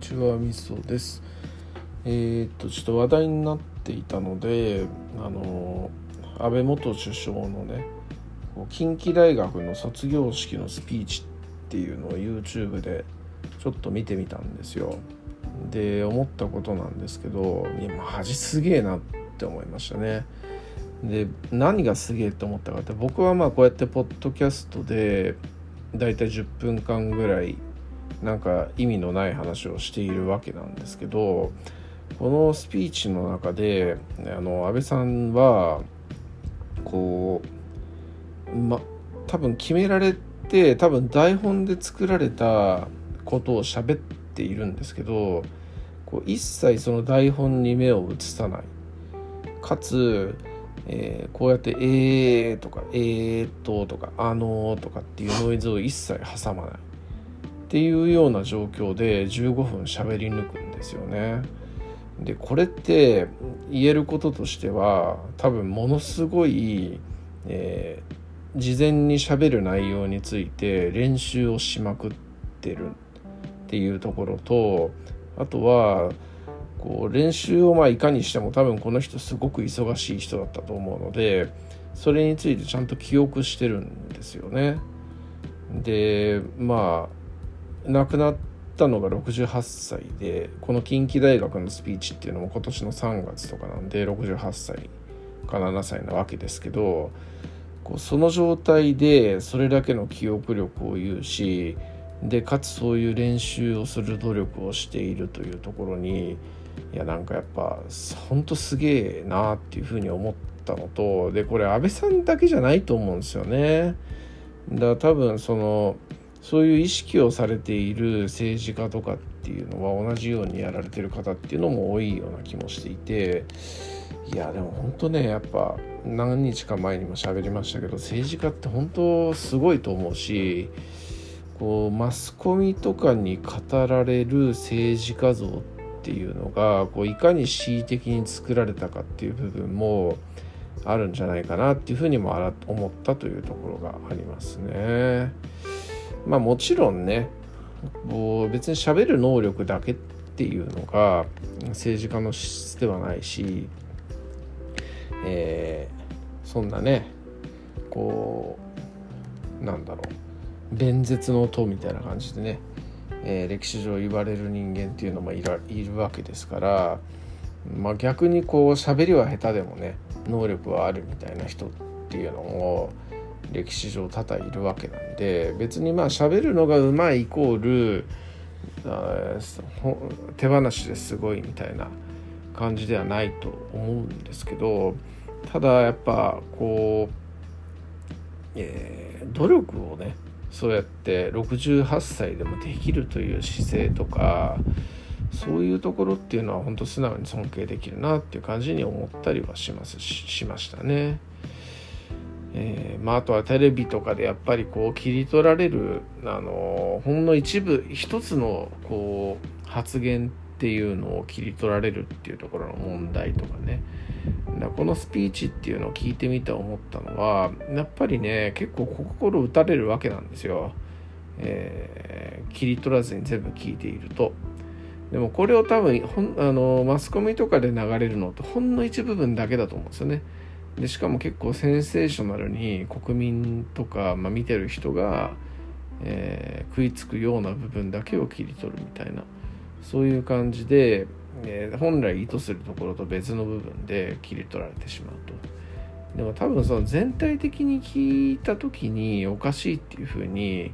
ちはみそです。えー、っとちょっと話題になっていたのであの安倍元首相のね近畿大学の卒業式のスピーチっていうのを YouTube でちょっと見てみたんですよ。で思ったことなんですけどいやマジすげえなって思いましたね。で何がすげえって思ったかって僕はまあこうやってポッドキャストでだいたい10分間ぐらいなんか意味のない話をしているわけなんですけどこのスピーチの中であの安倍さんはこうま多分決められて多分台本で作られたことを喋っているんですけどこう一切その台本に目を移さない。かつ、えー、こうやって「えー」とか「えーっと」とか「あのー」とかっていうノイズを一切挟まない。っていうような状況で15分喋り抜くんですよね。でこれって言えることとしては多分ものすごい、えー、事前に喋る内容について練習をしまくってるっていうところとあとはこう練習をまあいかにしても多分この人すごく忙しい人だったと思うのでそれについてちゃんと記憶してるんですよね。でまあ亡くなったのが68歳でこの近畿大学のスピーチっていうのも今年の3月とかなんで68歳か7歳なわけですけどこうその状態でそれだけの記憶力を有しでかつそういう練習をする努力をしているというところにいやなんかやっぱほんとすげえなっていうふうに思ったのとでこれ安倍さんだけじゃないと思うんですよね。だから多分そのそういう意識をされている政治家とかっていうのは同じようにやられてる方っていうのも多いような気もしていていやでも本当ねやっぱ何日か前にも喋りましたけど政治家って本当すごいと思うしこうマスコミとかに語られる政治家像っていうのがこういかに恣意的に作られたかっていう部分もあるんじゃないかなっていうふうにも思ったというところがありますね。まあもちろんねもう別に喋る能力だけっていうのが政治家の資質ではないし、えー、そんなねこうなんだろう弁舌の塔みたいな感じでね、えー、歴史上言われる人間っていうのもいらいるわけですから、まあ、逆にこう喋りは下手でもね能力はあるみたいな人っていうのを歴史上多々いるわけなんで別にまあ喋るのがうまいイコール手放しですごいみたいな感じではないと思うんですけどただやっぱこう、えー、努力をねそうやって68歳でもできるという姿勢とかそういうところっていうのは本当素直に尊敬できるなっていう感じに思ったりはしますしましたね。えーまあ、あとはテレビとかでやっぱりこう切り取られるあのほんの一部一つのこう発言っていうのを切り取られるっていうところの問題とかねだこのスピーチっていうのを聞いてみて思ったのはやっぱりね結構心打たれるわけなんですよ、えー、切り取らずに全部聞いていると。でもこれを多分ほんあのマスコミとかで流れるのってほんの一部分だけだと思うんですよね。でしかも結構センセーショナルに国民とか、まあ、見てる人が、えー、食いつくような部分だけを切り取るみたいなそういう感じで、えー、本来意図するところと別の部分で切り取られてしまうと。でも多分その全体的に聞いた時におかしいっていうふうに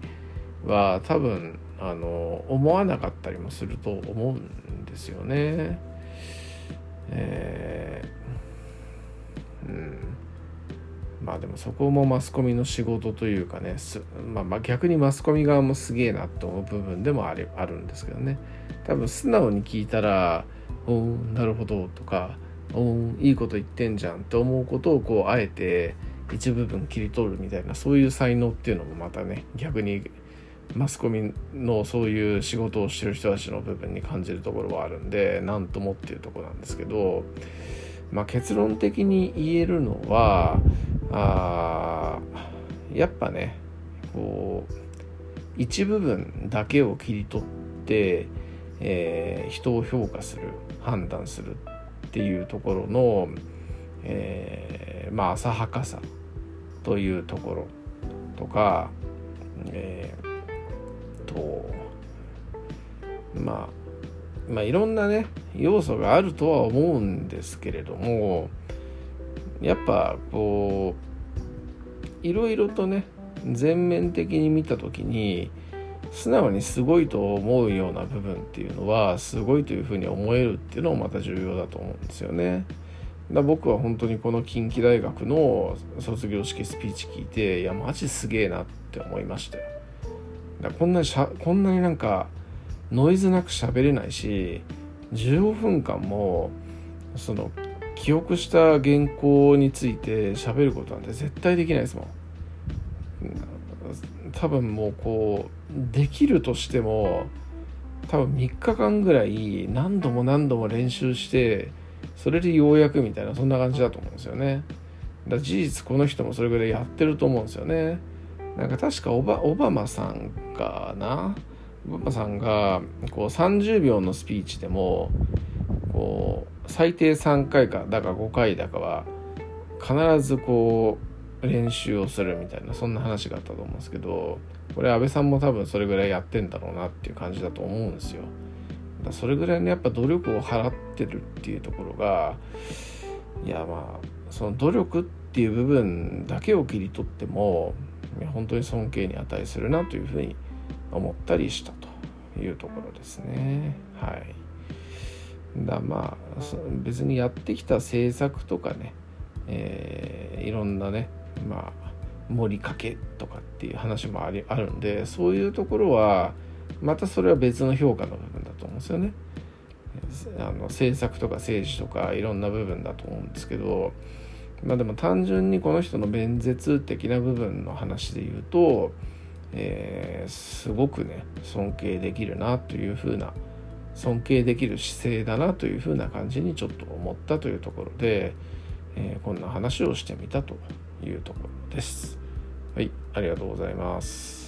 は多分あの思わなかったりもすると思うんですよね。えーうん。まあでもそこもマスコミの仕事というかねまあ、まあ逆にマスコミ側もすげえなと思う部分でもあるあるんですけどね。多分素直に聞いたら「おおなるほど」とか「おおいいこと言ってんじゃん」って思うことをこうあえて一部分切り取るみたいなそういう才能っていうのもまたね逆にマスコミのそういう仕事をしてる人たちの部分に感じるところはあるんで何ともっていうとこなんですけどまあ、結論的に言えるのはあやっぱねこう一部分だけを切り取ってえー、人を評価する判断するっていうところの、えー、まあ浅はかさというところとか、えー、とまあまあいろんなね要素があるとは思うんですけれどもやっぱこういろいろとね全面的に見た時に素直にすごいと思うような部分っていうのはすごいというふうに思えるっていうのもまた重要だと思うんですよね。だ僕は本当にこの近畿大学の卒業式スピーチ聞いていやマジすげえなって思いましたよ。だこんなにしゃこんなになんかノイズなく喋れないし15分間もその記憶した原稿について喋ることなんて絶対できないですもん。多分もうこうできるとしても多分3日間ぐらい何度も何度も練習してそれでようやくみたいなそんな感じだと思うんですよね。だ事実この人もそれぐらいやってると思うんですよね。なんか確かオバオバマさんかな？オバマさんがこう30秒のスピーチでもこう最低3回かだか5回だかは必ずこう練習をするみたいなそんな話があったと思うんですけどこれ安倍さんも多分それぐらいやってんだろうなっていう感じだと思うんですよ。だそれぐらいのやっぱ努力を払ってるっていうところがいやまあその努力っていう部分だけを切り取っても本当に尊敬に値するなというふうに思ったりしたというところですね。はい。だまあ別にやってきた政策とかね、えー、いろんなねまあ盛りかけとかっていう話もありあるんでそういうところはまたそれは別の評価の部分だと思うんですよね。あの政策とか政治とかいろんな部分だと思うんですけどまあでも単純にこの人の弁舌的な部分の話で言うと、えー、すごくね尊敬できるなというふうな尊敬できる姿勢だなというふうな感じにちょっと思ったというところで、えー、こんな話をしてみたというところです。はい、ありがとうございます。